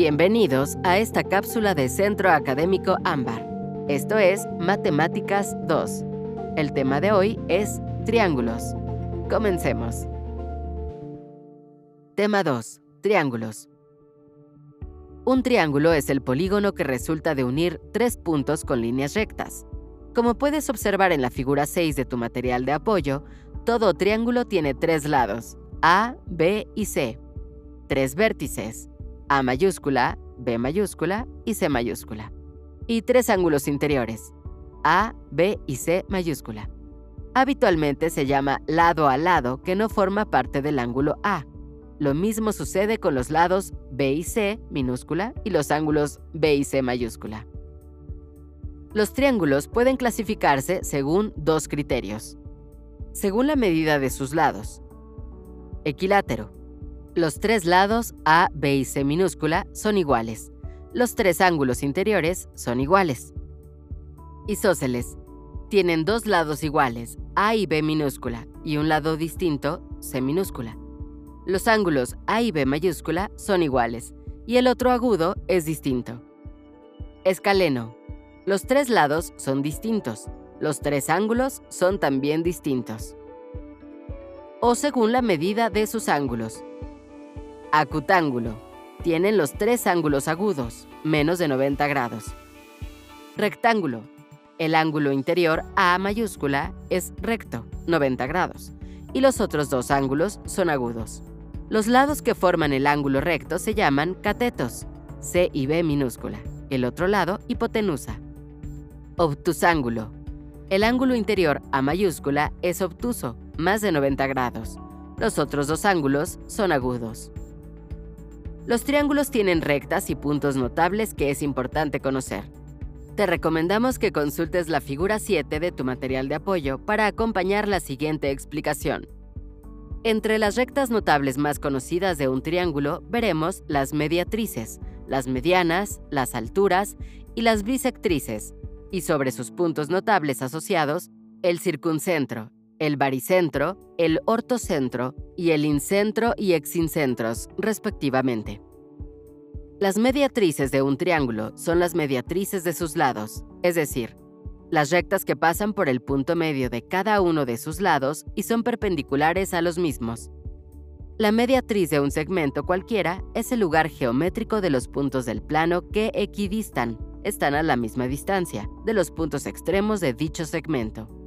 Bienvenidos a esta cápsula de Centro Académico Ámbar. Esto es Matemáticas 2. El tema de hoy es triángulos. Comencemos. Tema 2. Triángulos. Un triángulo es el polígono que resulta de unir tres puntos con líneas rectas. Como puedes observar en la figura 6 de tu material de apoyo, todo triángulo tiene tres lados, A, B y C. Tres vértices, a mayúscula, B mayúscula y C mayúscula. Y tres ángulos interiores, A, B y C mayúscula. Habitualmente se llama lado a lado que no forma parte del ángulo A. Lo mismo sucede con los lados B y C minúscula y los ángulos B y C mayúscula. Los triángulos pueden clasificarse según dos criterios. Según la medida de sus lados. Equilátero. Los tres lados A, B y C minúscula son iguales. Los tres ángulos interiores son iguales. Isósceles. Tienen dos lados iguales, A y B minúscula, y un lado distinto, C minúscula. Los ángulos A y B mayúscula son iguales, y el otro agudo es distinto. Escaleno. Los tres lados son distintos. Los tres ángulos son también distintos. O según la medida de sus ángulos. Acutángulo. Tienen los tres ángulos agudos, menos de 90 grados. Rectángulo. El ángulo interior A mayúscula es recto, 90 grados, y los otros dos ángulos son agudos. Los lados que forman el ángulo recto se llaman catetos, C y B minúscula, el otro lado hipotenusa. Obtusángulo. El ángulo interior A mayúscula es obtuso, más de 90 grados. Los otros dos ángulos son agudos. Los triángulos tienen rectas y puntos notables que es importante conocer. Te recomendamos que consultes la figura 7 de tu material de apoyo para acompañar la siguiente explicación. Entre las rectas notables más conocidas de un triángulo veremos las mediatrices, las medianas, las alturas y las bisectrices, y sobre sus puntos notables asociados, el circuncentro, el baricentro, el ortocentro y el incentro y exincentros, respectivamente. Las mediatrices de un triángulo son las mediatrices de sus lados, es decir, las rectas que pasan por el punto medio de cada uno de sus lados y son perpendiculares a los mismos. La mediatriz de un segmento cualquiera es el lugar geométrico de los puntos del plano que equidistan, están a la misma distancia, de los puntos extremos de dicho segmento.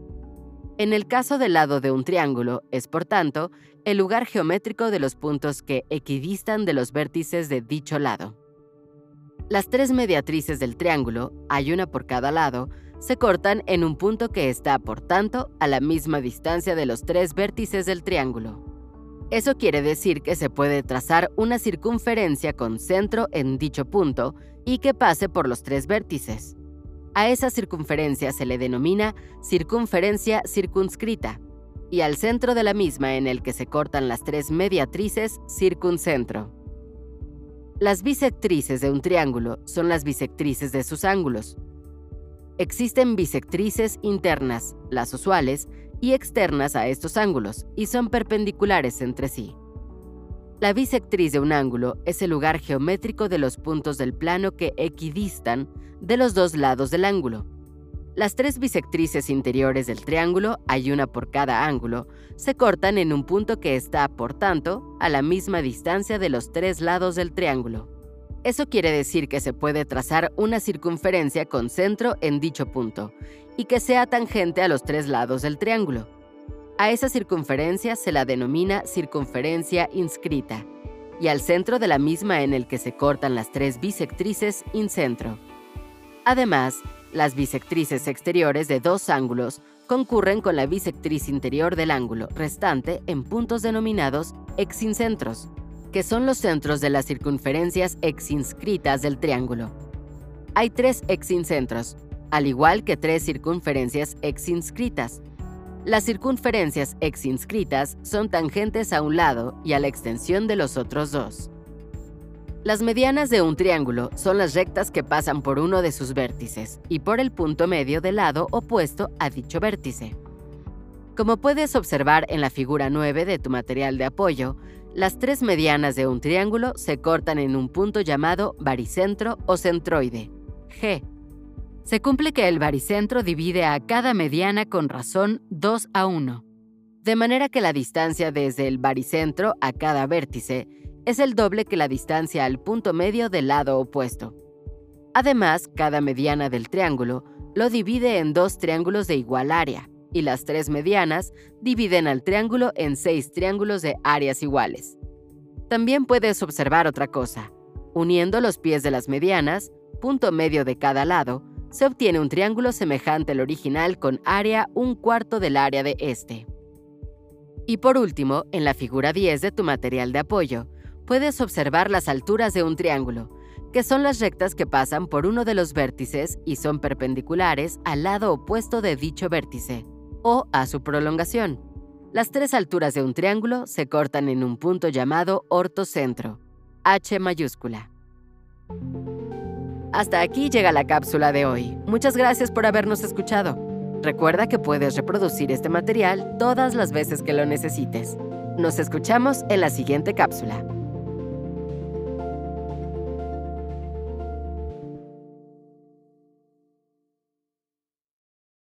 En el caso del lado de un triángulo, es por tanto el lugar geométrico de los puntos que equidistan de los vértices de dicho lado. Las tres mediatrices del triángulo, hay una por cada lado, se cortan en un punto que está, por tanto, a la misma distancia de los tres vértices del triángulo. Eso quiere decir que se puede trazar una circunferencia con centro en dicho punto y que pase por los tres vértices. A esa circunferencia se le denomina circunferencia circunscrita, y al centro de la misma en el que se cortan las tres mediatrices, circuncentro. Las bisectrices de un triángulo son las bisectrices de sus ángulos. Existen bisectrices internas, las usuales, y externas a estos ángulos, y son perpendiculares entre sí. La bisectriz de un ángulo es el lugar geométrico de los puntos del plano que equidistan de los dos lados del ángulo. Las tres bisectrices interiores del triángulo, hay una por cada ángulo, se cortan en un punto que está, por tanto, a la misma distancia de los tres lados del triángulo. Eso quiere decir que se puede trazar una circunferencia con centro en dicho punto, y que sea tangente a los tres lados del triángulo. A esa circunferencia se la denomina circunferencia inscrita, y al centro de la misma en el que se cortan las tres bisectrices incentro. Además, las bisectrices exteriores de dos ángulos concurren con la bisectriz interior del ángulo restante en puntos denominados exincentros, que son los centros de las circunferencias exinscritas del triángulo. Hay tres exincentros, al igual que tres circunferencias exinscritas, las circunferencias exinscritas son tangentes a un lado y a la extensión de los otros dos. Las medianas de un triángulo son las rectas que pasan por uno de sus vértices y por el punto medio del lado opuesto a dicho vértice. Como puedes observar en la figura 9 de tu material de apoyo, Las tres medianas de un triángulo se cortan en un punto llamado baricentro o centroide, G. Se cumple que el baricentro divide a cada mediana con razón 2 a 1, de manera que la distancia desde el baricentro a cada vértice es el doble que la distancia al punto medio del lado opuesto. Además, cada mediana del triángulo lo divide en dos triángulos de igual área, y las tres medianas dividen al triángulo en seis triángulos de áreas iguales. También puedes observar otra cosa. Uniendo los pies de las medianas, punto medio de cada lado, se obtiene un triángulo semejante al original con área un cuarto del área de este. Y por último, en la figura 10 de tu material de apoyo, puedes observar las alturas de un triángulo, que son las rectas que pasan por uno de los vértices y son perpendiculares al lado opuesto de dicho vértice o a su prolongación. Las tres alturas de un triángulo se cortan en un punto llamado ortocentro, H mayúscula. Hasta aquí llega la cápsula de hoy. Muchas gracias por habernos escuchado. Recuerda que puedes reproducir este material todas las veces que lo necesites. Nos escuchamos en la siguiente cápsula.